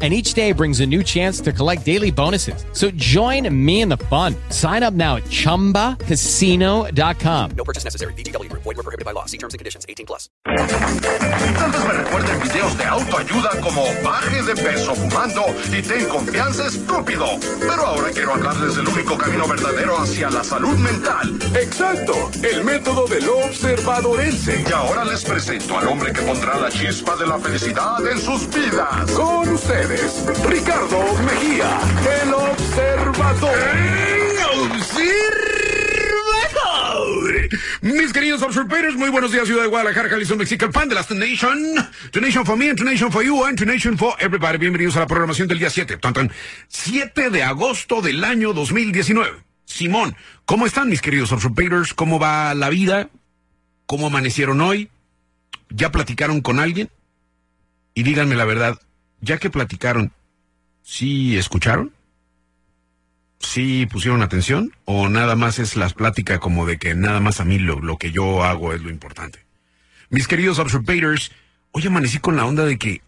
and each day brings a new chance to collect daily bonuses. So join me in the fun. Sign up now at ChumbaCasino.com. No purchase necessary. BGW. Void were prohibited by law. See terms and conditions. 18 plus. Antes me recuerden videos de autoayuda como baje de peso fumando y ten confianza estúpido. Pero ahora quiero hablarles del único camino verdadero hacia la salud mental. Exacto, el método del observadorense. Y ahora les presento al hombre que pondrá la chispa de la felicidad en sus vidas. Con Ricardo Mejía, el observador. observador. Mis queridos observadores, muy buenos días, ciudad de Guadalajara, Jalisco, México, el pan de las Nation. For me, and for you, and The for everybody. Bienvenidos a la programación del día 7. Tan, tan, 7 de agosto del año 2019. Simón, ¿cómo están mis queridos observadores? ¿Cómo va la vida? ¿Cómo amanecieron hoy? ¿Ya platicaron con alguien? Y díganme la verdad, ya que platicaron, ¿sí escucharon? ¿Sí pusieron atención? ¿O nada más es la plática como de que nada más a mí lo, lo que yo hago es lo importante? Mis queridos observators, hoy amanecí con la onda de que,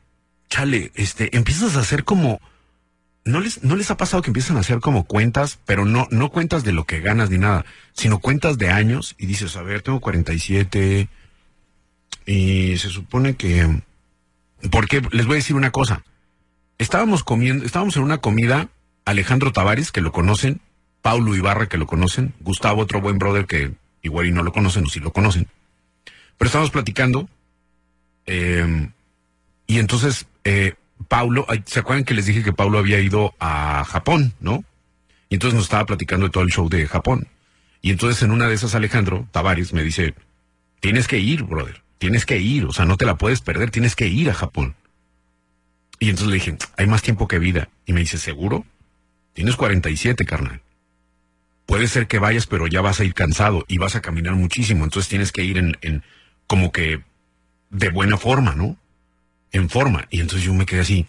chale, este, empiezas a hacer como... ¿No les, ¿No les ha pasado que empiezan a hacer como cuentas, pero no, no cuentas de lo que ganas ni nada, sino cuentas de años y dices, a ver, tengo 47 y se supone que... Porque les voy a decir una cosa. Estábamos comiendo, estábamos en una comida, Alejandro Tavares, que lo conocen, Paulo Ibarra, que lo conocen, Gustavo, otro buen brother que igual y no lo conocen o sí lo conocen. Pero estábamos platicando, eh, y entonces, eh, Paulo, ¿se acuerdan que les dije que Paulo había ido a Japón, no? Y entonces nos estaba platicando de todo el show de Japón. Y entonces en una de esas Alejandro Tavares me dice, tienes que ir, brother, tienes que ir, o sea, no te la puedes perder, tienes que ir a Japón. Y entonces le dije, hay más tiempo que vida. Y me dice, ¿seguro? Tienes 47, carnal. Puede ser que vayas, pero ya vas a ir cansado y vas a caminar muchísimo. Entonces tienes que ir en, en como que de buena forma, ¿no? En forma. Y entonces yo me quedé así.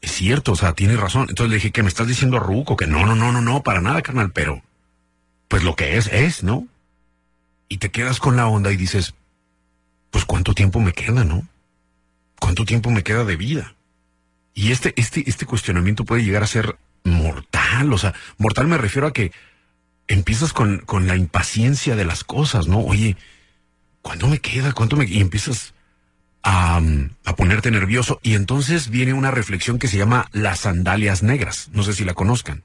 Es cierto, o sea, tienes razón. Entonces le dije, que me estás diciendo Ruco? Que no, no, no, no, no, para nada, carnal, pero pues lo que es, es, ¿no? Y te quedas con la onda y dices, pues cuánto tiempo me queda, ¿no? ¿Cuánto tiempo me queda de vida? Y este, este, este cuestionamiento puede llegar a ser mortal, o sea, mortal me refiero a que empiezas con, con la impaciencia de las cosas, ¿no? Oye, ¿cuánto me queda? ¿Cuánto me...? Y empiezas a, a ponerte nervioso y entonces viene una reflexión que se llama las sandalias negras, no sé si la conozcan.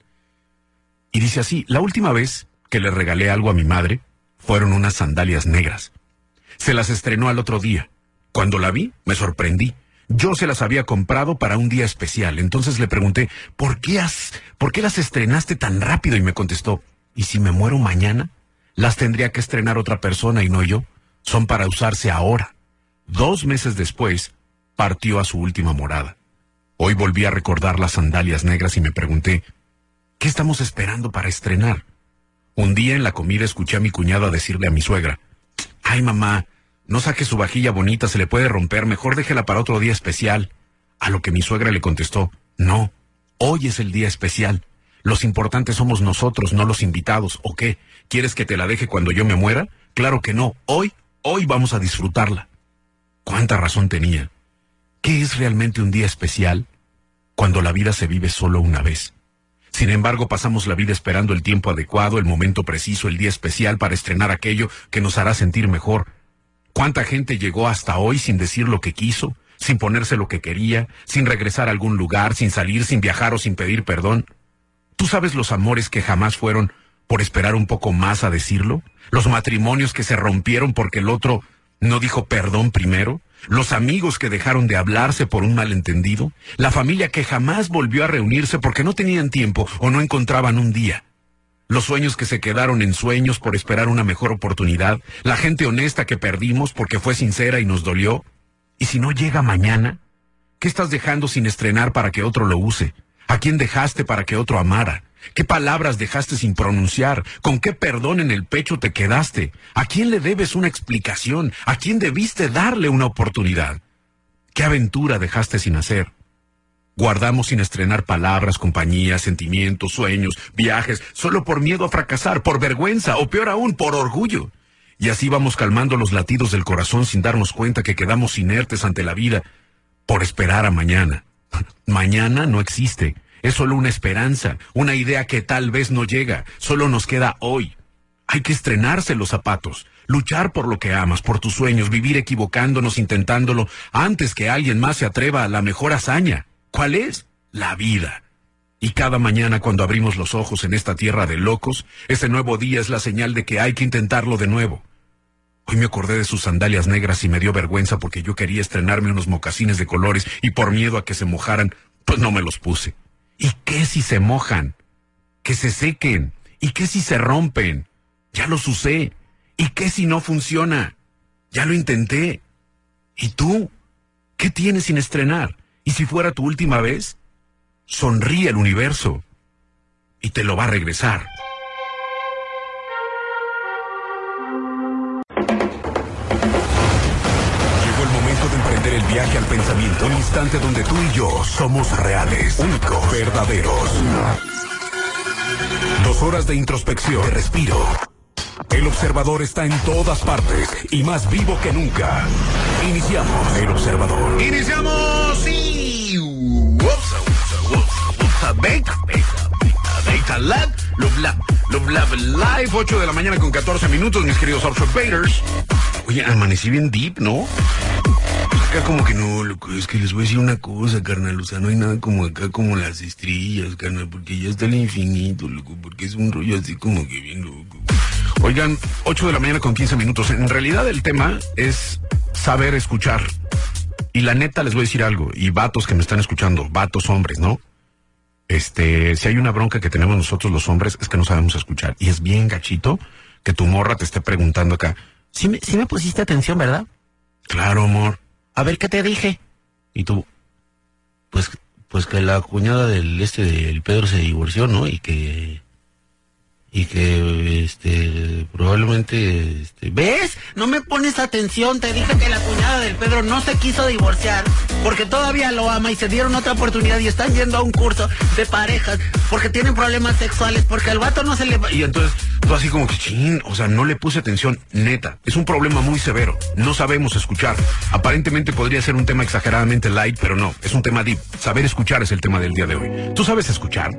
Y dice así, la última vez que le regalé algo a mi madre fueron unas sandalias negras. Se las estrenó al otro día. Cuando la vi, me sorprendí. Yo se las había comprado para un día especial. Entonces le pregunté, ¿por qué, has, ¿por qué las estrenaste tan rápido? Y me contestó, ¿y si me muero mañana? Las tendría que estrenar otra persona y no yo. Son para usarse ahora. Dos meses después, partió a su última morada. Hoy volví a recordar las sandalias negras y me pregunté, ¿qué estamos esperando para estrenar? Un día en la comida escuché a mi cuñada decirle a mi suegra, ay mamá, no saque su vajilla bonita, se le puede romper, mejor déjela para otro día especial. A lo que mi suegra le contestó, no, hoy es el día especial. Los importantes somos nosotros, no los invitados. ¿O qué? ¿Quieres que te la deje cuando yo me muera? Claro que no. Hoy, hoy vamos a disfrutarla. ¿Cuánta razón tenía? ¿Qué es realmente un día especial? Cuando la vida se vive solo una vez. Sin embargo, pasamos la vida esperando el tiempo adecuado, el momento preciso, el día especial para estrenar aquello que nos hará sentir mejor. ¿Cuánta gente llegó hasta hoy sin decir lo que quiso, sin ponerse lo que quería, sin regresar a algún lugar, sin salir, sin viajar o sin pedir perdón? ¿Tú sabes los amores que jamás fueron por esperar un poco más a decirlo? ¿Los matrimonios que se rompieron porque el otro no dijo perdón primero? ¿Los amigos que dejaron de hablarse por un malentendido? ¿La familia que jamás volvió a reunirse porque no tenían tiempo o no encontraban un día? los sueños que se quedaron en sueños por esperar una mejor oportunidad, la gente honesta que perdimos porque fue sincera y nos dolió. ¿Y si no llega mañana? ¿Qué estás dejando sin estrenar para que otro lo use? ¿A quién dejaste para que otro amara? ¿Qué palabras dejaste sin pronunciar? ¿Con qué perdón en el pecho te quedaste? ¿A quién le debes una explicación? ¿A quién debiste darle una oportunidad? ¿Qué aventura dejaste sin hacer? Guardamos sin estrenar palabras, compañías, sentimientos, sueños, viajes, solo por miedo a fracasar, por vergüenza o peor aún, por orgullo. Y así vamos calmando los latidos del corazón sin darnos cuenta que quedamos inertes ante la vida por esperar a mañana. Mañana no existe. Es solo una esperanza, una idea que tal vez no llega. Solo nos queda hoy. Hay que estrenarse los zapatos, luchar por lo que amas, por tus sueños, vivir equivocándonos, intentándolo, antes que alguien más se atreva a la mejor hazaña. ¿Cuál es? La vida. Y cada mañana cuando abrimos los ojos en esta tierra de locos, ese nuevo día es la señal de que hay que intentarlo de nuevo. Hoy me acordé de sus sandalias negras y me dio vergüenza porque yo quería estrenarme unos mocasines de colores y por miedo a que se mojaran, pues no me los puse. ¿Y qué si se mojan? Que se sequen. ¿Y qué si se rompen? Ya los usé. ¿Y qué si no funciona? Ya lo intenté. ¿Y tú? ¿Qué tienes sin estrenar? ¿Y si fuera tu última vez? Sonríe el universo y te lo va a regresar. Viaje al pensamiento, un instante donde tú y yo somos reales, únicos, verdaderos. Dos horas de introspección, de respiro. El observador está en todas partes y más vivo que nunca. Iniciamos el observador. Iniciamos y... Bake, lab, love lab, love lab live, 8 de la mañana con 14 minutos, mis queridos observators. Oye, amanecí bien deep, ¿no? Acá como que no, loco, es que les voy a decir una cosa, carnal, o sea, no hay nada como acá como las estrellas, carnal, porque ya está el infinito, loco, porque es un rollo así como que bien loco. Oigan, 8 de la mañana con 15 minutos. En realidad el tema es saber escuchar. Y la neta les voy a decir algo, y vatos que me están escuchando, vatos hombres, ¿no? Este, si hay una bronca que tenemos nosotros los hombres es que no sabemos escuchar. Y es bien gachito que tu morra te esté preguntando acá. Sí me, sí me pusiste atención, ¿verdad? Claro, amor. A ver, ¿qué te dije? Y tú, Pues, pues que la cuñada del este del Pedro se divorció, ¿no? Y que y que este probablemente este ¿Ves? No me pones atención, te dije que la cuñada del Pedro no se quiso divorciar porque todavía lo ama y se dieron otra oportunidad y están yendo a un curso de parejas porque tienen problemas sexuales, porque al vato no se le y entonces tú así como que chin, o sea, no le puse atención, neta. Es un problema muy severo. No sabemos escuchar. Aparentemente podría ser un tema exageradamente light, pero no, es un tema deep. Saber escuchar es el tema del día de hoy. ¿Tú sabes escuchar?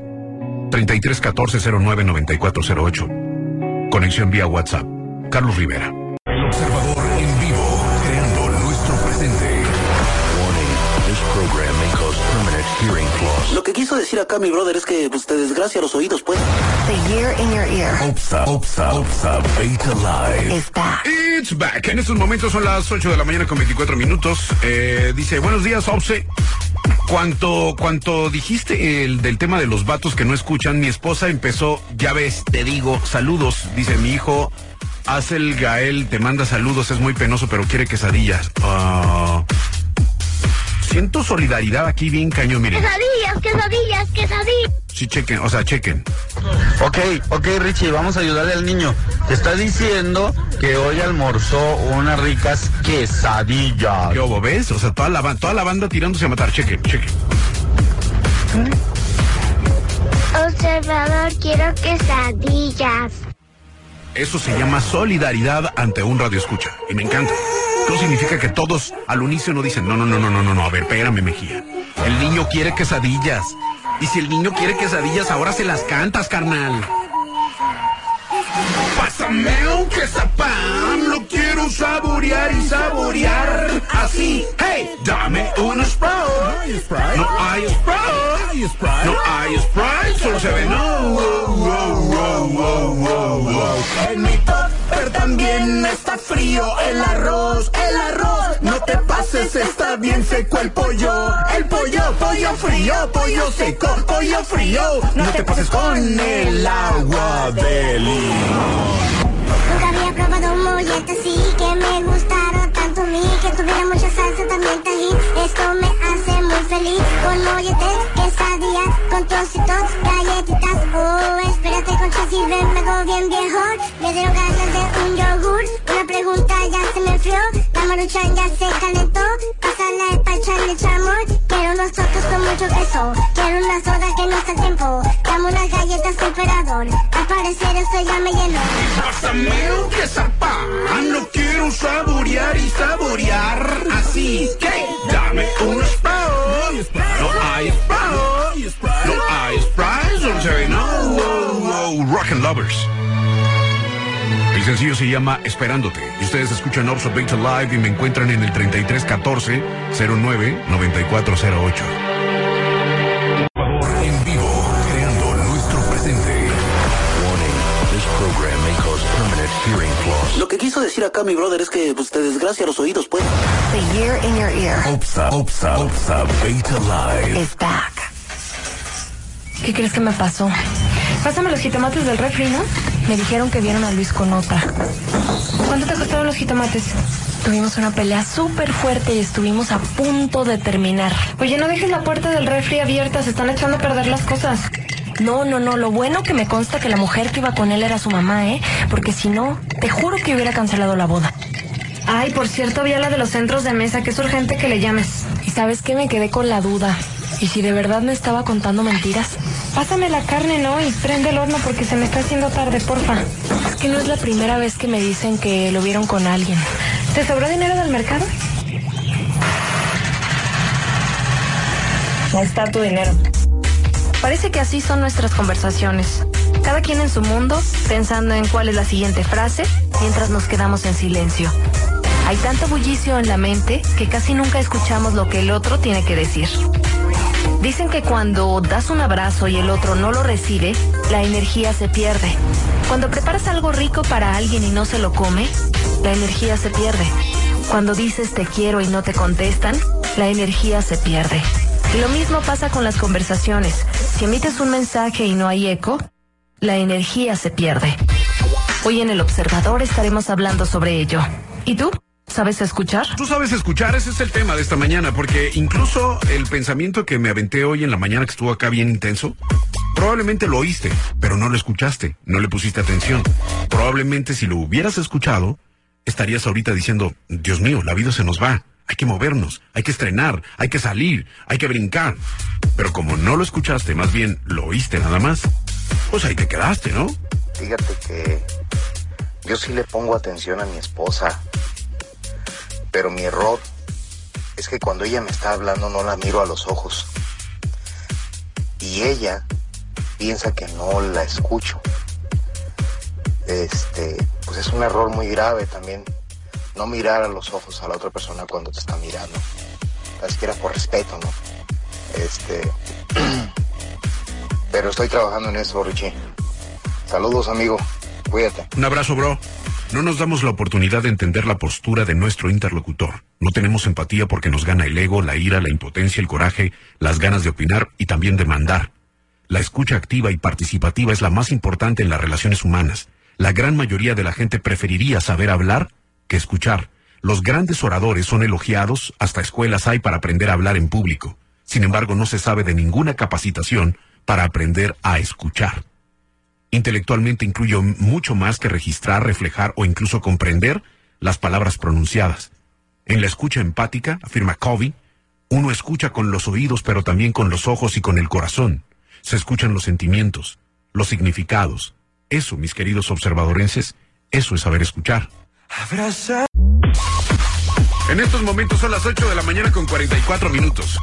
33 14 09 94 08. Conexión vía WhatsApp. Carlos Rivera. El observador Lo que quiso decir acá mi brother es que pues, te desgracia los oídos, pues. The year in your ear Opsa, Opsa, Opsa, Beta Live. is back. It's back. En estos momentos son las 8 de la mañana con 24 minutos. Eh, dice, buenos días, Opse. Cuanto, cuanto dijiste el del tema de los vatos que no escuchan, mi esposa empezó, ya ves, te digo, saludos. Dice mi hijo, haz el Gael, te manda saludos, es muy penoso, pero quiere quesadillas. Ah, siento solidaridad aquí bien cañón, miren. Quesadillas, quesadillas, quesadillas. Sí, chequen, o sea, chequen. Ok, ok Richie, vamos a ayudarle al niño. Te está diciendo que hoy almorzó unas ricas quesadillas. ¿Qué hubo, ves? O sea, toda la, toda la banda tirándose a matar. Chequen, chequen. Observador, quiero quesadillas. Eso se llama solidaridad ante un radio escucha. Y me encanta. Eso significa que todos al unísono dicen, no, no, no, no, no, no, no, a ver, espérame, Mejía. El niño quiere quesadillas. Y si el niño quiere quesadillas, ahora se las cantas, carnal. Pásame un quesapán, lo quiero saborear y saborear así. Hey, dame un Sprite. No hay Sprite. No hay Sprite, solo se ve no. Wow, wow, wow, topper también está frío el arroz, el arroz. No te pases, está bien seco el pollo. El pollo, pollo frío, pollo seco, pollo frío. No te pases con el agua de limón. Nunca había probado un mollete así que me gustaron tanto a mí que tuviera mucha salsa también tajín. Esto me hace muy feliz con molletes, quesadillas, con trocitos, galletitas. Oh, espérate con y ven, me hago bien viejo. Me dieron enfrió. La maruchan ya se calentó. Pásala el pachan de chamor. Quiero unos totos con mucho queso. Quiero una soda que no está a tiempo. Dame unas galletas temperador. Al parecer esto ya me llenó. Pásame un quesapán, no quiero saborear y saborear. Así que dame un Sprite. No hay Sprite. No hay Sprite, solo se ve, no. Wow, wow, rock and lovers. El sencillo se llama Esperándote. Y ustedes escuchan Beta Live y me encuentran en el 3314 09 9408. En vivo, creando nuestro presente. Lo que quiso decir acá mi brother es que pues, te desgracia los oídos, pues. The year in your ear Opsa, Opsa, Opsa Beta Live. is back. ¿Qué crees que me pasó? Pásame los jitomates del refri, ¿no? Me dijeron que vieron a Luis con otra. ¿Cuánto te costaron los jitomates? Tuvimos una pelea súper fuerte y estuvimos a punto de terminar. Oye, no dejes la puerta del refri abierta, se están echando a perder las cosas. No, no, no, lo bueno que me consta que la mujer que iba con él era su mamá, ¿eh? Porque si no, te juro que hubiera cancelado la boda. Ay, por cierto, había la de los centros de mesa, que es urgente que le llames. ¿Y sabes qué? Me quedé con la duda. ¿Y si de verdad me estaba contando mentiras? Pásame la carne, ¿no? Y prende el horno porque se me está haciendo tarde, porfa. Es que no es la primera vez que me dicen que lo vieron con alguien. ¿Te sobró dinero del mercado? Ahí está tu dinero. Parece que así son nuestras conversaciones. Cada quien en su mundo, pensando en cuál es la siguiente frase, mientras nos quedamos en silencio. Hay tanto bullicio en la mente que casi nunca escuchamos lo que el otro tiene que decir. Dicen que cuando das un abrazo y el otro no lo recibe, la energía se pierde. Cuando preparas algo rico para alguien y no se lo come, la energía se pierde. Cuando dices te quiero y no te contestan, la energía se pierde. Lo mismo pasa con las conversaciones. Si emites un mensaje y no hay eco, la energía se pierde. Hoy en El Observador estaremos hablando sobre ello. ¿Y tú? ¿Sabes escuchar? Tú sabes escuchar, ese es el tema de esta mañana, porque incluso el pensamiento que me aventé hoy en la mañana que estuvo acá bien intenso, probablemente lo oíste, pero no lo escuchaste, no le pusiste atención. Probablemente si lo hubieras escuchado, estarías ahorita diciendo, Dios mío, la vida se nos va, hay que movernos, hay que estrenar, hay que salir, hay que brincar. Pero como no lo escuchaste, más bien lo oíste nada más, pues ahí te quedaste, ¿no? Fíjate que yo sí le pongo atención a mi esposa, pero mi error es que cuando ella me está hablando no la miro a los ojos. Y ella piensa que no la escucho. Este, pues es un error muy grave también no mirar a los ojos a la otra persona cuando te está mirando. Ni siquiera por respeto, ¿no? Este, pero estoy trabajando en eso, Richie. Saludos, amigo. Un abrazo, bro. No nos damos la oportunidad de entender la postura de nuestro interlocutor. No tenemos empatía porque nos gana el ego, la ira, la impotencia, el coraje, las ganas de opinar y también de mandar. La escucha activa y participativa es la más importante en las relaciones humanas. La gran mayoría de la gente preferiría saber hablar que escuchar. Los grandes oradores son elogiados, hasta escuelas hay para aprender a hablar en público. Sin embargo, no se sabe de ninguna capacitación para aprender a escuchar. Intelectualmente incluye mucho más que registrar, reflejar o incluso comprender las palabras pronunciadas. En la escucha empática, afirma Covey, uno escucha con los oídos pero también con los ojos y con el corazón. Se escuchan los sentimientos, los significados. Eso, mis queridos observadorenses, eso es saber escuchar. En estos momentos son las 8 de la mañana con 44 minutos.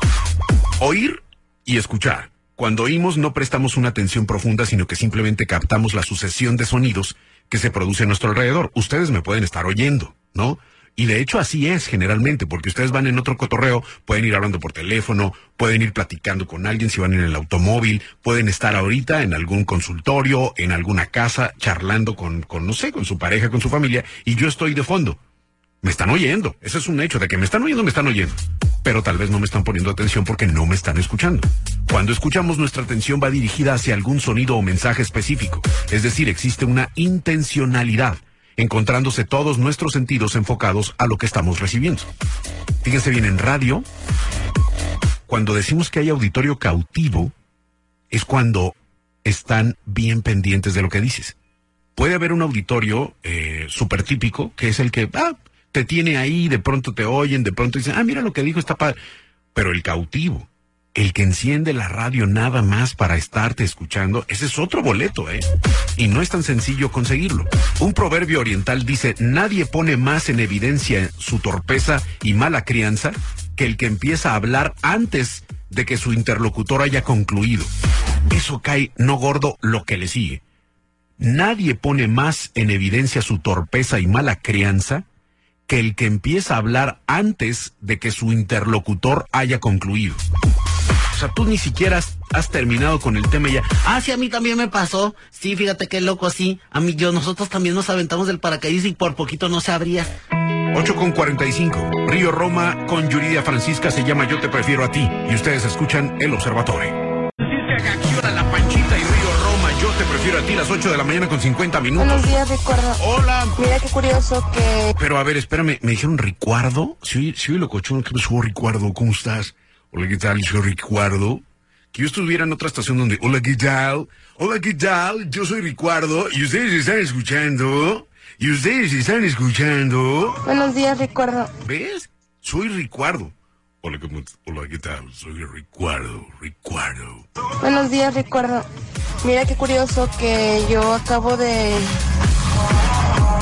Oír y escuchar. Cuando oímos no prestamos una atención profunda, sino que simplemente captamos la sucesión de sonidos que se produce a nuestro alrededor. Ustedes me pueden estar oyendo, ¿no? Y de hecho así es generalmente, porque ustedes van en otro cotorreo, pueden ir hablando por teléfono, pueden ir platicando con alguien si van en el automóvil, pueden estar ahorita en algún consultorio, en alguna casa, charlando con, con no sé, con su pareja, con su familia, y yo estoy de fondo. Me están oyendo, ese es un hecho, de que me están oyendo, me están oyendo. Pero tal vez no me están poniendo atención porque no me están escuchando. Cuando escuchamos nuestra atención va dirigida hacia algún sonido o mensaje específico, es decir, existe una intencionalidad encontrándose todos nuestros sentidos enfocados a lo que estamos recibiendo. Fíjense bien, en radio, cuando decimos que hay auditorio cautivo, es cuando están bien pendientes de lo que dices. Puede haber un auditorio eh, súper típico, que es el que ah, te tiene ahí, de pronto te oyen, de pronto dicen, ah, mira lo que dijo, está padre. Pero el cautivo, el que enciende la radio nada más para estarte escuchando, ese es otro boleto, ¿eh? Y no es tan sencillo conseguirlo. Un proverbio oriental dice, nadie pone más en evidencia su torpeza y mala crianza que el que empieza a hablar antes de que su interlocutor haya concluido. Eso cae no gordo lo que le sigue. Nadie pone más en evidencia su torpeza y mala crianza que el que empieza a hablar antes de que su interlocutor haya concluido. O sea, tú ni siquiera has, has terminado con el tema y ya. Ah, sí, a mí también me pasó. Sí, fíjate qué loco así. A mí yo, nosotros también nos aventamos del paracaídas y por poquito no se abría. 8 con 45. Río Roma con Yuridia Francisca se llama Yo te prefiero a ti. Y ustedes escuchan El Observatorio. Las 8 de la mañana con 50 minutos. Buenos días, Ricardo. Hola. Mira qué curioso que... Pero a ver, espérame, ¿me dijeron Ricuardo? Sí, sí, locochón, ¿qué pasó, Ricuardo? ¿Cómo estás? Hola, ¿qué tal? Soy Ricuardo. Que yo estuviera en otra estación donde, hola, ¿qué tal? Hola, ¿qué tal? Yo soy Ricuardo y ustedes están escuchando. Y ustedes están escuchando. Buenos días, Ricardo. ¿Ves? Soy Ricuardo. Hola, ¿cómo, hola, ¿qué tal? Soy Ricuardo, Ricuardo. Buenos días, Ricardo. Mira qué curioso que yo acabo de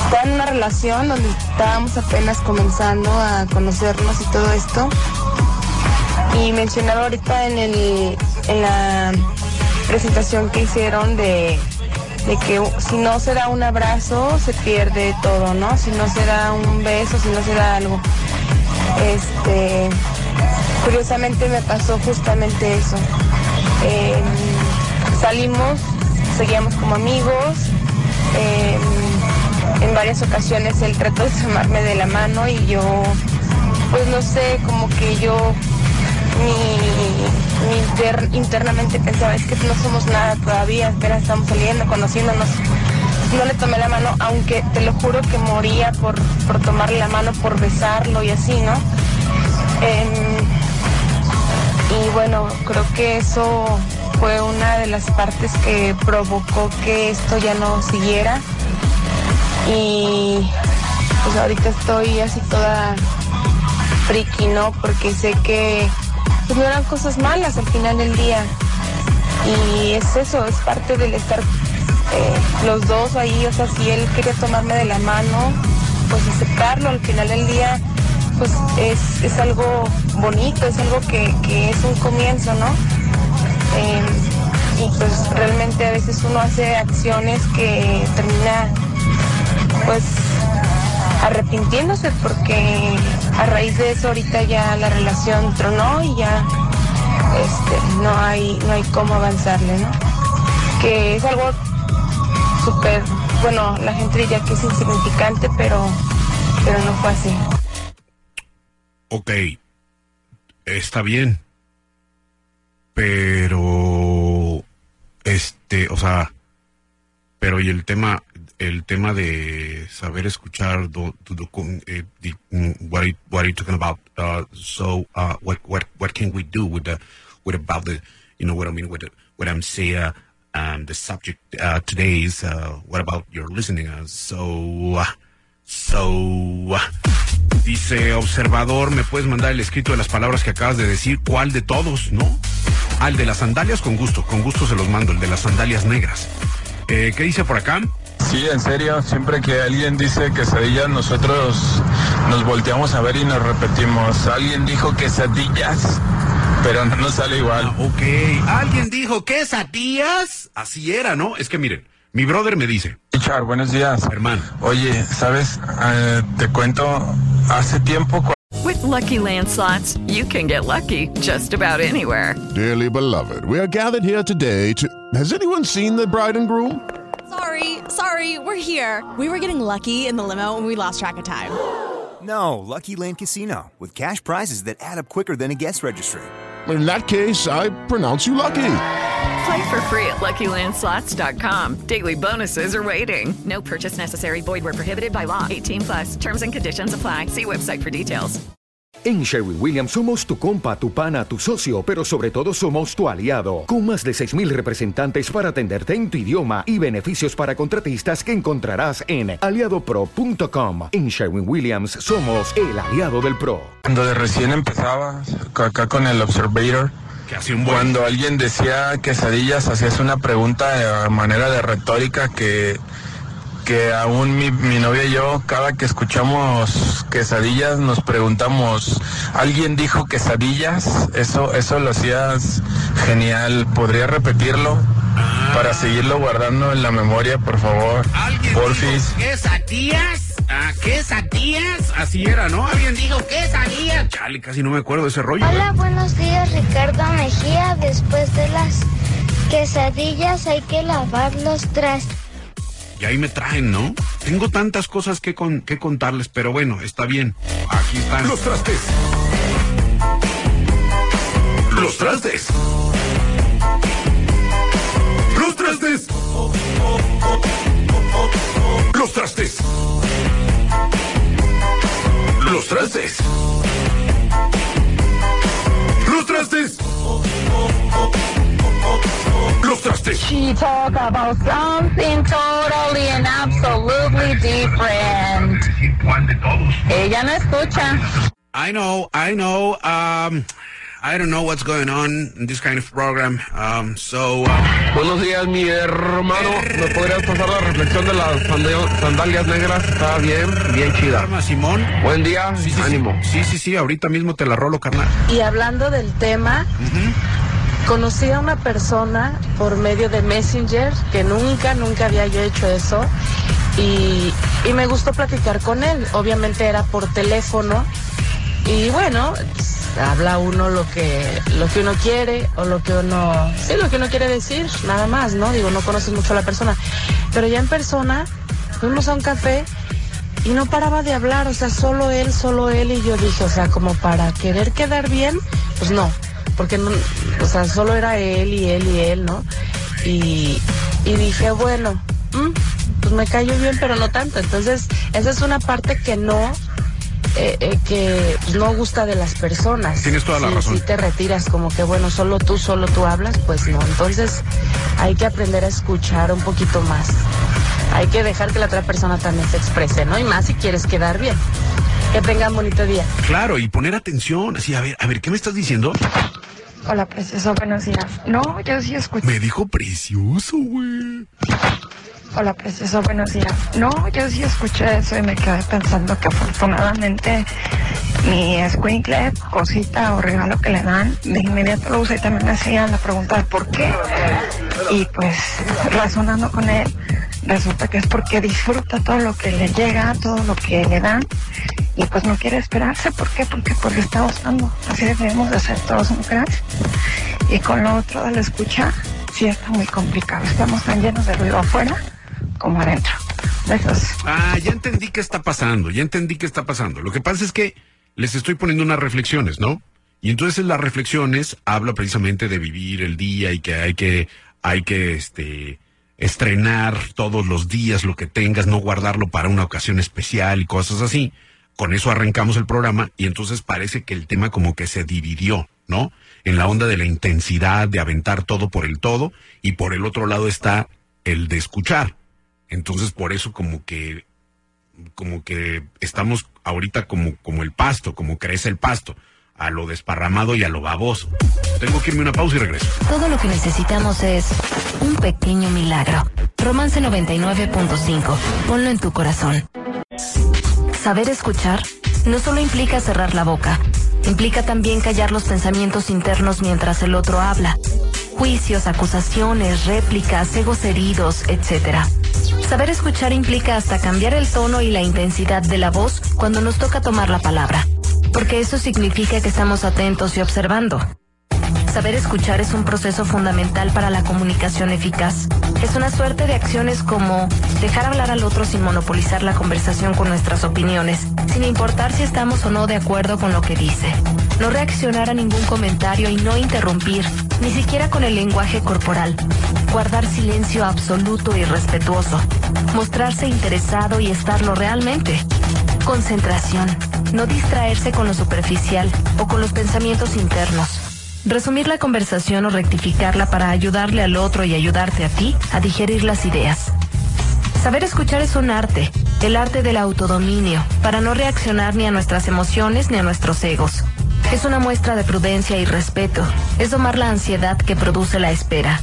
estar en una relación donde estábamos apenas comenzando a conocernos y todo esto. Y mencionaba ahorita en el en la presentación que hicieron de, de que si no se da un abrazo se pierde todo, ¿no? Si no se da un beso, si no se da algo. Este, curiosamente me pasó justamente eso. Eh, salimos, seguíamos como amigos. eh, en varias ocasiones él trató de tomarme de la mano y yo, pues no sé, como que yo mi, mi inter- internamente pensaba, es que no somos nada todavía, apenas estamos saliendo, conociéndonos. No le tomé la mano, aunque te lo juro que moría por, por tomarle la mano, por besarlo y así, ¿no? Y bueno, creo que eso fue una de las partes que provocó que esto ya no siguiera. Y pues ahorita estoy así toda friki, ¿no? Porque sé que pues, no eran cosas malas al final del día. Y es eso, es parte del estar eh, los dos ahí, o sea, si él quería tomarme de la mano, pues aceptarlo al final del día, pues es, es algo bonito, es algo que, que es un comienzo, ¿no? Eh, y pues realmente a veces uno hace acciones que termina pues arrepintiéndose porque a raíz de eso ahorita ya la relación tronó y ya este, no hay no hay cómo avanzarle, ¿no? Que es algo súper, bueno, la gente diría que es insignificante, pero, pero no fue así. Ok, está bien. Pero, este, o sea, pero y el tema, el tema de saber escuchar, do, do- do- eh, mm, what, are what are you talking about? Uh, so, uh, what, what, what can we do with the, with about the, you know what I mean, with the, what I'm saying, uh, um, the subject, uh, today is, uh, what about your listening? Uh, so, uh, so, uh, Dice, observador, ¿me puedes mandar el escrito de las palabras que acabas de decir? ¿Cuál de todos? ¿No? Ah, el de las sandalias, con gusto, con gusto se los mando, el de las sandalias negras. Eh, ¿Qué dice por acá? Sí, en serio, siempre que alguien dice quesadillas, nosotros nos volteamos a ver y nos repetimos. Alguien dijo quesadillas, pero no nos sale igual. ok, alguien dijo quesadillas. Así era, ¿no? Es que miren, mi brother me dice. Richard, buenos días. Hermano. Oye, ¿sabes? Eh, te cuento, hace tiempo... cu- With Lucky Land slots, you can get lucky just about anywhere. Dearly beloved, we are gathered here today to. Has anyone seen the bride and groom? Sorry, sorry, we're here. We were getting lucky in the limo and we lost track of time. No, Lucky Land Casino, with cash prizes that add up quicker than a guest registry. In that case, I pronounce you lucky. Play for free at LuckyLandSlots.com. Daily bonuses are waiting. No purchase necessary. Void where prohibited by law. 18 plus. Terms and conditions apply. See website for details. En Sherwin Williams somos tu compa, tu pana, tu socio, pero sobre todo somos tu aliado, con más de 6.000 representantes para atenderte en tu idioma y beneficios para contratistas que encontrarás en aliadopro.com. En Sherwin Williams somos el aliado del PRO. Cuando de recién empezaba, acá con el Observator, cuando alguien decía quesadillas, hacías una pregunta de manera de retórica que que aún mi, mi, novia y yo, cada que escuchamos quesadillas, nos preguntamos, ¿alguien dijo quesadillas? Eso, eso lo hacías genial. ¿Podría repetirlo? Para seguirlo guardando en la memoria, por favor. Porfis. ¿Quesadillas? ¿Ah, ¿Quesadillas? Así era, ¿no? Alguien dijo quesadillas. Chale, casi no me acuerdo de ese rollo. Hola, buenos días, Ricardo Mejía. Después de las quesadillas hay que lavar los trastes. Y ahí me traen, ¿no? Tengo tantas cosas que, con, que contarles, pero bueno, está bien. Aquí están. Los trastes. Los trastes. Trastes. Los trastes. Los trastes. She talk about something totally and absolutely different. Ella no escucha. I know, I know. Um, I don't know what's going on in this kind of program. Um, so. Uh, Buenos días, mi hermano. ¿Me podrías pasar la reflexión de las sandal- sandalias negras? Está bien, bien chida. Simón. Buen día, sí, sí, ánimo. Sí, sí, sí, ahorita mismo te la rolo, carnal. Y hablando del tema, conocí a una persona por medio de Messenger que nunca, nunca había yo hecho eso. Y, y me gustó platicar con él. Obviamente era por teléfono. Y bueno, habla uno lo que, lo que uno quiere o lo que uno, sí, lo que uno quiere decir, nada más, ¿no? Digo, no conoces mucho a la persona. Pero ya en persona, fuimos a un café y no paraba de hablar, o sea, solo él, solo él. Y yo dije, o sea, como para querer quedar bien, pues no, porque o sea, solo era él y él y él, ¿no? Y, y dije, bueno, mm, pues me cayó bien, pero no tanto. Entonces, esa es una parte que no, eh, eh, que no gusta de las personas. Tienes toda la Si- razón. Si te retiras como que, bueno, solo tú, solo tú hablas, pues no. Entonces, hay que aprender a escuchar un poquito más. Hay que dejar que la otra persona también se exprese, ¿no? Y más si quieres quedar bien. Que tengan bonito día. Claro, y poner atención. Así, a ver, a ver, ¿qué me estás diciendo? Hola, precioso, buenos días. No, yo sí escuché. Me dijo precioso, güey. Hola, precioso, buenos días. No, yo sí escuché eso y me quedé pensando que afortunadamente mi escuincle, cosita o regalo que le dan, de inmediato lo usa y también me hacían la pregunta de por qué. Y pues razonando con él, resulta que es porque disfruta todo lo que le llega, todo lo que le dan y pues no quiere esperarse. ¿Por qué? Porque porque está usando. Así debemos de ser todos mujeres. Y con lo otro de la escucha, sí está muy complicado. Estamos tan llenos de ruido afuera como adentro. Ah, ya entendí qué está pasando, ya entendí qué está pasando. Lo que pasa es que les estoy poniendo unas reflexiones, ¿no? Y entonces en las reflexiones habla precisamente de vivir el día y que hay que, hay que, este, estrenar todos los días lo que tengas, no guardarlo para una ocasión especial y cosas así. Con eso arrancamos el programa y entonces parece que el tema como que se dividió, ¿no? En la onda de la intensidad, de aventar todo por el todo y por el otro lado está el de escuchar. Entonces por eso como que como que estamos ahorita como, como el pasto, como crece el pasto, a lo desparramado y a lo baboso. Tengo que irme una pausa y regreso. Todo lo que necesitamos es un pequeño milagro. Romance 99.5. Ponlo en tu corazón. Saber escuchar no solo implica cerrar la boca, implica también callar los pensamientos internos mientras el otro habla. Juicios, acusaciones, réplicas, egos heridos, etc. Saber escuchar implica hasta cambiar el tono y la intensidad de la voz cuando nos toca tomar la palabra, porque eso significa que estamos atentos y observando. Saber escuchar es un proceso fundamental para la comunicación eficaz. Es una suerte de acciones como dejar hablar al otro sin monopolizar la conversación con nuestras opiniones, sin importar si estamos o no de acuerdo con lo que dice. No reaccionar a ningún comentario y no interrumpir, ni siquiera con el lenguaje corporal. Guardar silencio absoluto y respetuoso. Mostrarse interesado y estarlo realmente. Concentración. no distraerse con lo superficial o con los pensamientos internos. Resumir la conversación o rectificarla para ayudarle al otro y ayudarte a ti a digerir las ideas. Saber escuchar es un arte, el arte del autodominio, para no reaccionar ni a nuestras emociones ni a nuestros egos. Es una muestra de prudencia y respeto, es domar la ansiedad que produce la espera.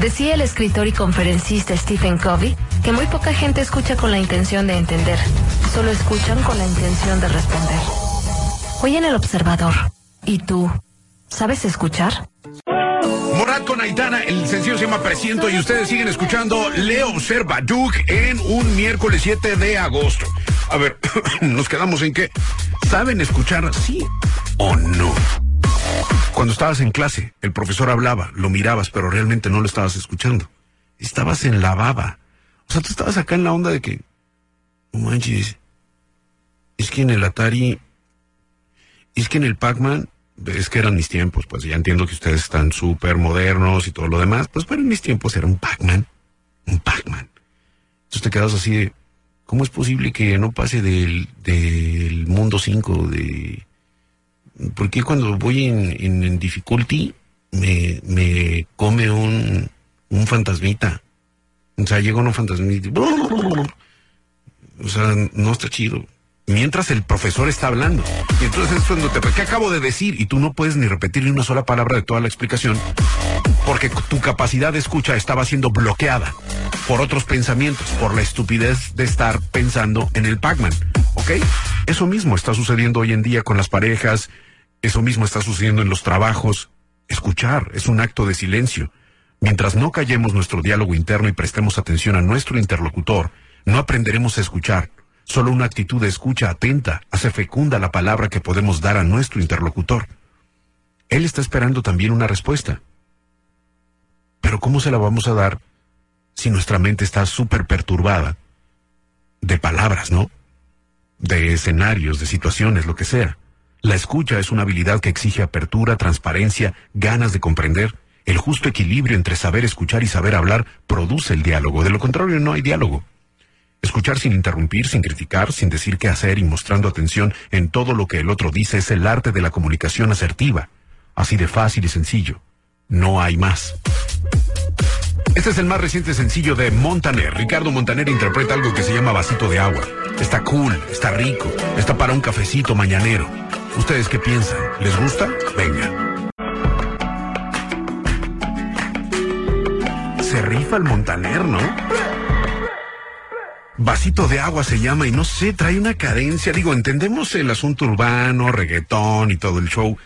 Decía el escritor y conferencista Stephen Covey que muy poca gente escucha con la intención de entender, solo escuchan con la intención de responder. Hoy en el observador, ¿y tú? ¿Sabes escuchar? Morat con Aitana, el sencillo se llama Presiento y ustedes siguen escuchando Leo Observa Duke en un miércoles 7 de agosto. A ver, nos quedamos en que ¿saben escuchar sí o no? Cuando estabas en clase, el profesor hablaba, lo mirabas, pero realmente no lo estabas escuchando. Estabas en la baba. O sea, tú estabas acá en la onda de que, no manches, es que en el Atari, es que en el Pac-Man, es que eran mis tiempos, pues ya entiendo que ustedes están súper modernos y todo lo demás, pues pero en mis tiempos era un Pac-Man, un Pac-Man. Entonces te quedas así de, ¿cómo es posible que no pase del, del mundo 5, de... ¿Por qué cuando voy en, difficulty me, me come un, un fantasmita? O sea, llega un fantasmita. O sea, no está chido. Mientras el profesor está hablando. Y entonces es cuando te... ¿Qué acabo de decir? Y tú no puedes ni repetir ni una sola palabra de toda la explicación porque tu capacidad de escucha estaba siendo bloqueada por otros pensamientos, por la estupidez de estar pensando en el Pac-Man. ¿Ok? Eso mismo está sucediendo hoy en día con las parejas, eso mismo está sucediendo en los trabajos. Escuchar es un acto de silencio. Mientras no callemos nuestro diálogo interno y prestemos atención a nuestro interlocutor, no aprenderemos a escuchar. Solo una actitud de escucha atenta hace fecunda la palabra que podemos dar a nuestro interlocutor. Él está esperando también una respuesta. Pero ¿cómo se la vamos a dar si nuestra mente está súper perturbada de palabras, ¿no? De escenarios, de situaciones, lo que sea. La escucha es una habilidad que exige apertura, transparencia, ganas de comprender. El justo equilibrio entre saber escuchar y saber hablar produce el diálogo. De lo contrario, no hay diálogo. Escuchar sin interrumpir, sin criticar, sin decir qué hacer y mostrando atención en todo lo que el otro dice es el arte de la comunicación asertiva. Así de fácil y sencillo. No hay más. Este es el más reciente sencillo de Montaner. Ricardo Montaner interpreta algo que se llama vasito de agua. Está cool, está rico, está para un cafecito mañanero. ¿Ustedes qué piensan? ¿Les gusta? Venga. Se rifa el Montaner, ¿no? Vasito de agua se llama y no sé, trae una cadencia. Digo, entendemos el asunto urbano, reggaetón y todo el show.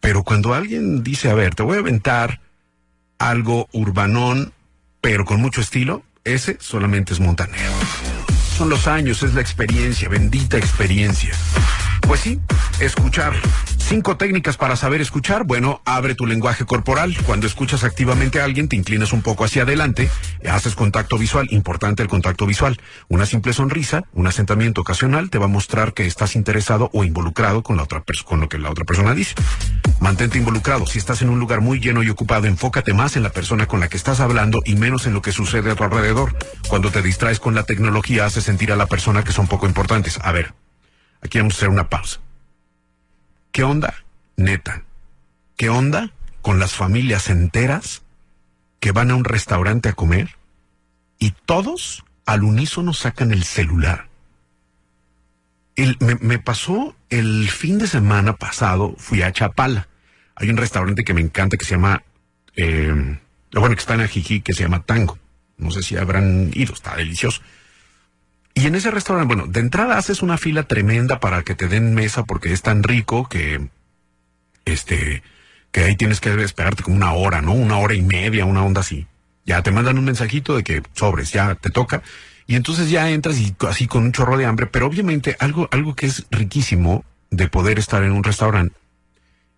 Pero cuando alguien dice, a ver, te voy a aventar algo urbanón, pero con mucho estilo, ese solamente es montanero. Son los años, es la experiencia, bendita experiencia. Pues sí, escuchar. Cinco técnicas para saber escuchar. Bueno, abre tu lenguaje corporal. Cuando escuchas activamente a alguien, te inclinas un poco hacia adelante, haces contacto visual. Importante el contacto visual. Una simple sonrisa, un asentamiento ocasional te va a mostrar que estás interesado o involucrado con la otra con lo que la otra persona dice. Mantente involucrado. Si estás en un lugar muy lleno y ocupado, enfócate más en la persona con la que estás hablando y menos en lo que sucede a tu alrededor. Cuando te distraes con la tecnología, hace sentir a la persona que son poco importantes. A ver, aquí vamos a hacer una pausa. ¿Qué onda? Neta. ¿Qué onda con las familias enteras que van a un restaurante a comer y todos al unísono sacan el celular? El, me, pasó el fin de semana pasado, fui a Chapala. Hay un restaurante que me encanta que se llama, eh, bueno, que está en Ajijí, que se llama Tango. No sé si habrán ido, está delicioso. Y en ese restaurante, bueno, de entrada haces una fila tremenda para que te den mesa porque es tan rico que, este, que ahí tienes que esperarte como una hora, ¿no? Una hora y media, una onda así. Ya te mandan un mensajito de que sobres, ya te toca. Y entonces ya entras y así con un chorro de hambre, pero obviamente algo, algo que es riquísimo de poder estar en un restaurante,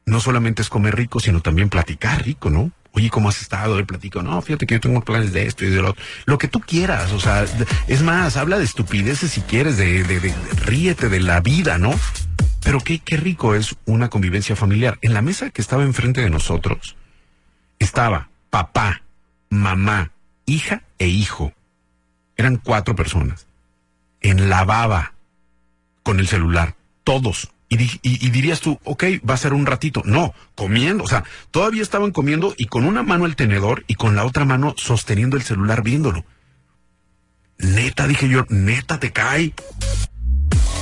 no solamente es comer rico, sino también platicar rico, ¿no? Oye, ¿cómo has estado? El platico, no, fíjate que yo tengo planes de esto y de lo otro. Lo que tú quieras, o sea, es más, habla de estupideces si quieres, de, de, de, ríete de la vida, ¿no? Pero qué, qué rico es una convivencia familiar. En la mesa que estaba enfrente de nosotros, estaba papá, mamá, hija e hijo. Eran cuatro personas. En la baba, con el celular todos. Y, y- dirías tú, ok, va a ser un ratito. No, comiendo. O sea, todavía estaban comiendo y con una mano el tenedor y con la otra mano sosteniendo el celular viéndolo. Neta, dije yo, neta te cae.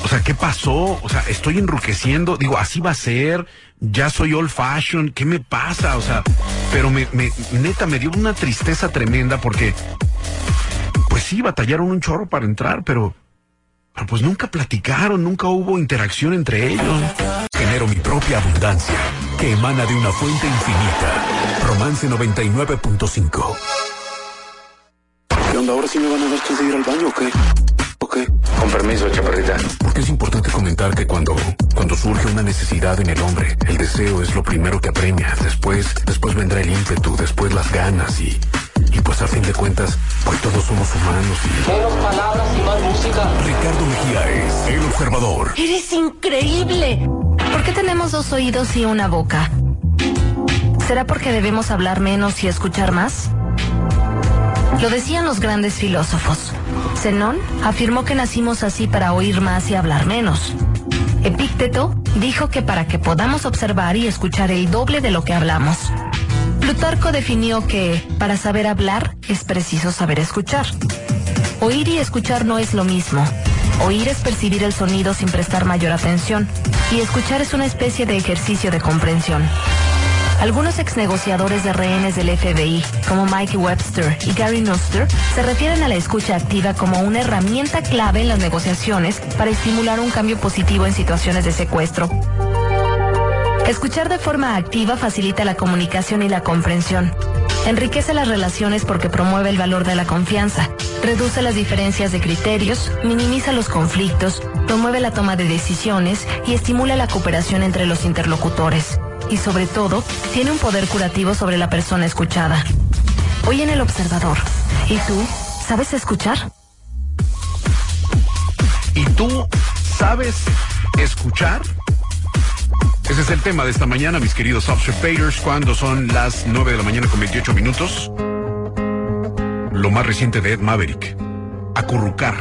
O sea, ¿qué pasó? O sea, estoy enruqueciendo. Digo, así va a ser. Ya soy old fashion. ¿Qué me pasa? O sea, pero me- neta me dio una tristeza tremenda porque, pues sí, batallaron un chorro para entrar, pero, pero pues nunca platicaron, nunca hubo interacción entre ellos. Genero mi propia abundancia, que emana de una fuente infinita. Romance 99.5. ¿Qué onda? ¿Ahora sí me van a dar chance de ir al baño o qué? ¿O qué? Con permiso, chaparrita. Porque es importante comentar que cuando, cuando surge una necesidad en el hombre, el deseo es lo primero que apremia. Después, después vendrá el ímpetu, después las ganas y, y pues a fin de cuentas, hoy todos somos humanos y... Menos palabras y más música. El observador. Eres increíble. ¿Por qué tenemos dos oídos y una boca? ¿Será porque debemos hablar menos y escuchar más? Lo decían los grandes filósofos. Zenón afirmó que nacimos así para oír más y hablar menos. Epícteto dijo que para que podamos observar y escuchar el doble de lo que hablamos. Plutarco definió que para saber hablar es preciso saber escuchar. Oír y escuchar no es lo mismo. Oír es percibir el sonido sin prestar mayor atención y escuchar es una especie de ejercicio de comprensión. Algunos exnegociadores de rehenes del FBI, como Mike Webster y Gary Nuster, se refieren a la escucha activa como una herramienta clave en las negociaciones para estimular un cambio positivo en situaciones de secuestro. Escuchar de forma activa facilita la comunicación y la comprensión. Enriquece las relaciones porque promueve el valor de la confianza, reduce las diferencias de criterios, minimiza los conflictos, promueve la toma de decisiones y estimula la cooperación entre los interlocutores. Y sobre todo, tiene un poder curativo sobre la persona escuchada. Hoy en El Observador. ¿Y tú? ¿Sabes escuchar? ¿Y tú sabes escuchar? Ese es el tema de esta mañana, mis queridos observators, cuando son las 9 de la mañana con 28 minutos. Lo más reciente de Ed Maverick. Acurrucar.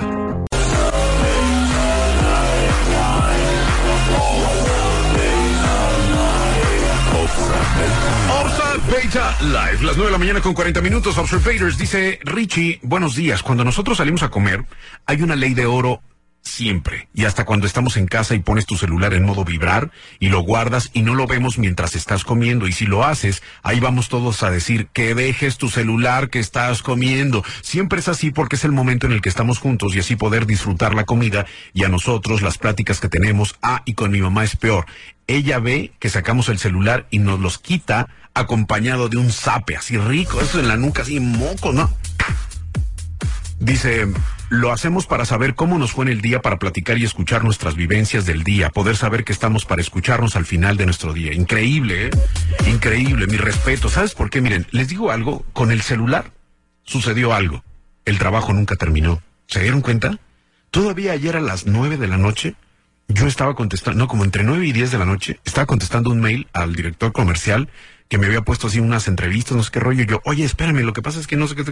Observata Live, las 9 de la mañana con 40 minutos. Observators dice Richie, buenos días. Cuando nosotros salimos a comer, hay una ley de oro siempre. Y hasta cuando estamos en casa y pones tu celular en modo vibrar y lo guardas y no lo vemos mientras estás comiendo. Y si lo haces, ahí vamos todos a decir que dejes tu celular que estás comiendo. Siempre es así porque es el momento en el que estamos juntos y así poder disfrutar la comida y a nosotros las pláticas que tenemos. Ah, y con mi mamá es peor. Ella ve que sacamos el celular y nos los quita acompañado de un zape así rico, eso en la nuca así moco, ¿no? Dice, lo hacemos para saber cómo nos fue en el día, para platicar y escuchar nuestras vivencias del día, poder saber que estamos para escucharnos al final de nuestro día. Increíble, ¿eh? Increíble, mi respeto. ¿Sabes por qué? Miren, les digo algo, con el celular sucedió algo. El trabajo nunca terminó. ¿Se dieron cuenta? Todavía ayer a las nueve de la noche, yo estaba contestando, no, como entre nueve y diez de la noche, estaba contestando un mail al director comercial que me había puesto así unas entrevistas, no sé qué rollo. Yo, oye, espérame, lo que pasa es que no sé qué,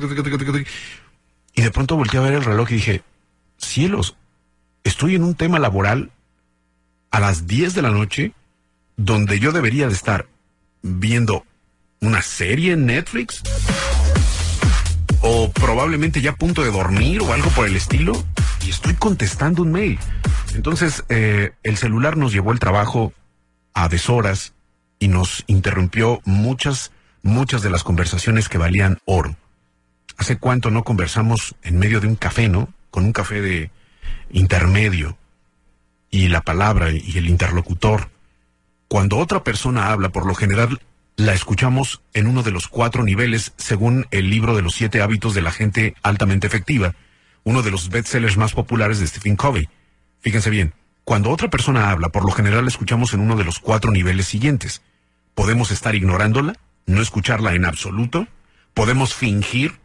qué, qué, qué, qué, qué, qué". Y de pronto volteé a ver el reloj y dije, cielos, estoy en un tema laboral a las 10 de la noche donde yo debería de estar viendo una serie en Netflix o probablemente ya a punto de dormir o algo por el estilo y estoy contestando un mail. Entonces, eh, el celular nos llevó el trabajo a deshoras y nos interrumpió muchas, muchas de las conversaciones que valían oro. ¿Hace cuánto no conversamos en medio de un café, no? Con un café de intermedio y la palabra y el interlocutor. Cuando otra persona habla, por lo general la escuchamos en uno de los cuatro niveles según el libro de los siete hábitos de la gente altamente efectiva, uno de los bestsellers más populares de Stephen Covey. Fíjense bien, cuando otra persona habla, por lo general la escuchamos en uno de los cuatro niveles siguientes. Podemos estar ignorándola, no escucharla en absoluto, podemos fingir,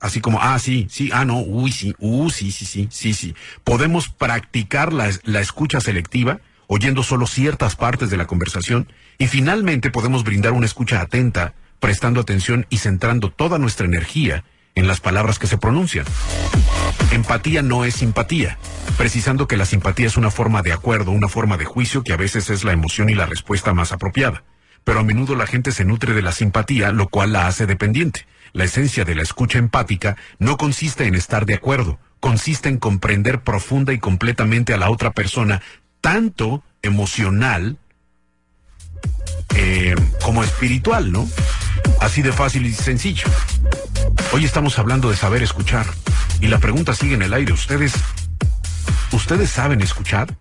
así como, ah, sí, sí, ah, no, uy, sí, uh, sí, sí, sí, sí, sí. Podemos practicar la, la escucha selectiva, oyendo solo ciertas partes de la conversación, y finalmente podemos brindar una escucha atenta, prestando atención y centrando toda nuestra energía en las palabras que se pronuncian. Empatía no es simpatía, precisando que la simpatía es una forma de acuerdo, una forma de juicio que a veces es la emoción y la respuesta más apropiada. Pero a menudo la gente se nutre de la simpatía, lo cual la hace dependiente. La esencia de la escucha empática no consiste en estar de acuerdo, consiste en comprender profunda y completamente a la otra persona, tanto emocional eh, como espiritual, ¿no? Así de fácil y sencillo. Hoy estamos hablando de saber escuchar. Y la pregunta sigue en el aire. ¿Ustedes, ustedes saben escuchar?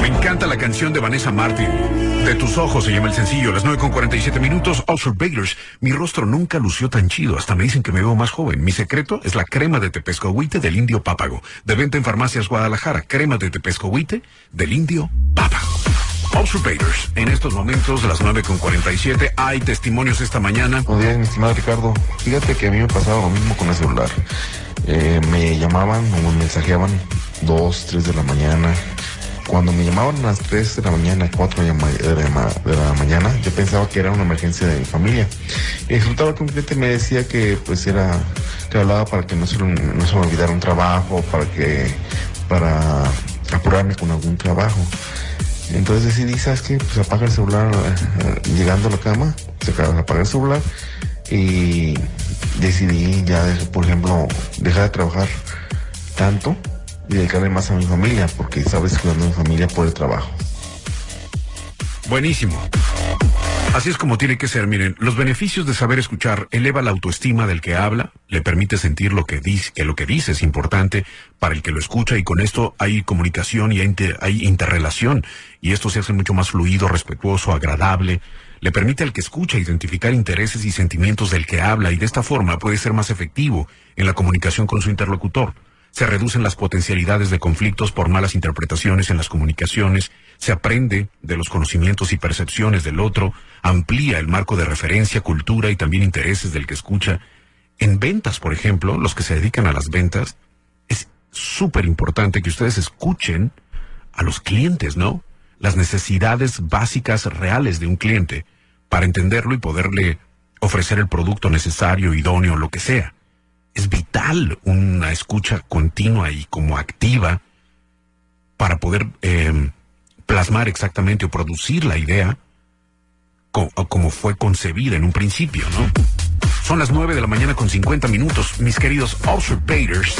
Me encanta la canción de Vanessa Martin. De tus ojos se llama el sencillo, las 9 con 47 minutos, Observators. Mi rostro nunca lució tan chido, hasta me dicen que me veo más joven. Mi secreto es la crema de tepescohuite del indio pápago. De venta en farmacias Guadalajara, crema de tepescohuite del indio pápago. Observators. En estos momentos, las 9 con 47, hay testimonios esta mañana. Buenos días, mi estimado Ricardo. Fíjate que a mí me pasaba lo mismo con el celular. Eh, me llamaban o me mensajeaban 2, 3 de la mañana. Cuando me llamaban a las 3 de la mañana, 4 de la, mañana, yo pensaba que era una emergencia de mi familia. Y resultaba que un cliente me decía que pues era, que hablaba para que no se, no se me olvidara un trabajo, para que, para apurarme con algún trabajo. Entonces decidí, ¿sabes qué? Pues apaga el celular eh, llegando a la cama, se apaga el celular y decidí ya, por ejemplo, dejar de trabajar tanto y dedicarle más a mi familia, porque sabes cuidando a mi familia por el trabajo. Buenísimo. Así es como tiene que ser. Miren, los beneficios de saber escuchar eleva la autoestima del que habla, le permite sentir lo que dice, que lo que dice es importante para el que lo escucha y con esto hay comunicación y hay, hay interrelación y esto se hace mucho más fluido, respetuoso, agradable. Le permite al que escucha identificar intereses y sentimientos del que habla y de esta forma puede ser más efectivo en la comunicación con su interlocutor se reducen las potencialidades de conflictos por malas interpretaciones en las comunicaciones, se aprende de los conocimientos y percepciones del otro, amplía el marco de referencia, cultura y también intereses del que escucha. En ventas, por ejemplo, los que se dedican a las ventas, es súper importante que ustedes escuchen a los clientes, ¿no? Las necesidades básicas reales de un cliente para entenderlo y poderle ofrecer el producto necesario, idóneo, lo que sea es vital una escucha continua y como activa para poder em, plasmar exactamente o producir la idea como fue concebida en un principio, ¿no? Son las 9 de la mañana con 50 minutos, mis queridos observators.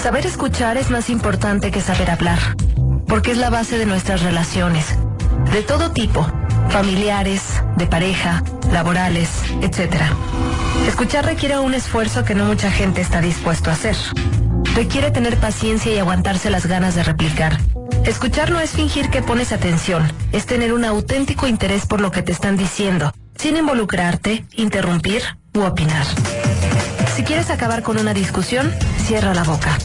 Saber escuchar es más importante que saber hablar, porque es la base de nuestras relaciones, de todo tipo, familiares, de pareja, laborales, etc. Escuchar requiere un esfuerzo que no mucha gente está dispuesto a hacer. Requiere tener paciencia y aguantarse las ganas de replicar. Escuchar no es fingir que pones atención, es tener un auténtico interés por lo que te están diciendo, sin involucrarte, interrumpir u opinar. Si quieres acabar con una discusión, cierra la boca.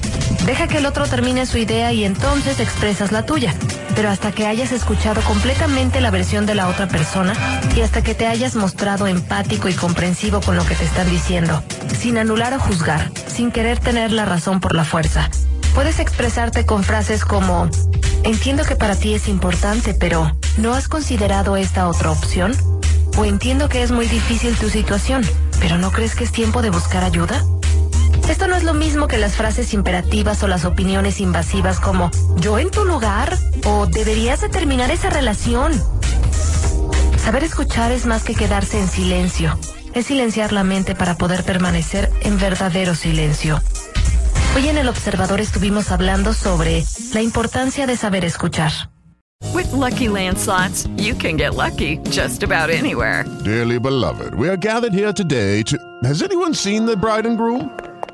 Deja que el otro termine su idea y entonces expresas la tuya. Pero hasta que hayas escuchado completamente la versión de la otra persona y hasta que te hayas mostrado empático y comprensivo con lo que te están diciendo, sin anular o juzgar, sin querer tener la razón por la fuerza. Puedes expresarte con frases como, entiendo que para ti es importante, pero ¿no has considerado esta otra opción? O entiendo que es muy difícil tu situación, pero ¿no crees que es tiempo de buscar ayuda? Esto no es lo mismo que las frases imperativas o las opiniones invasivas como yo en tu lugar o deberías de terminar esa relación. Saber escuchar es más que quedarse en silencio, es silenciar la mente para poder permanecer en verdadero silencio. Hoy en El Observador estuvimos hablando sobre la importancia de saber escuchar. With lucky landslots, you can get lucky just about anywhere. Dearly beloved, we are gathered here today to. Has anyone seen the bride and groom?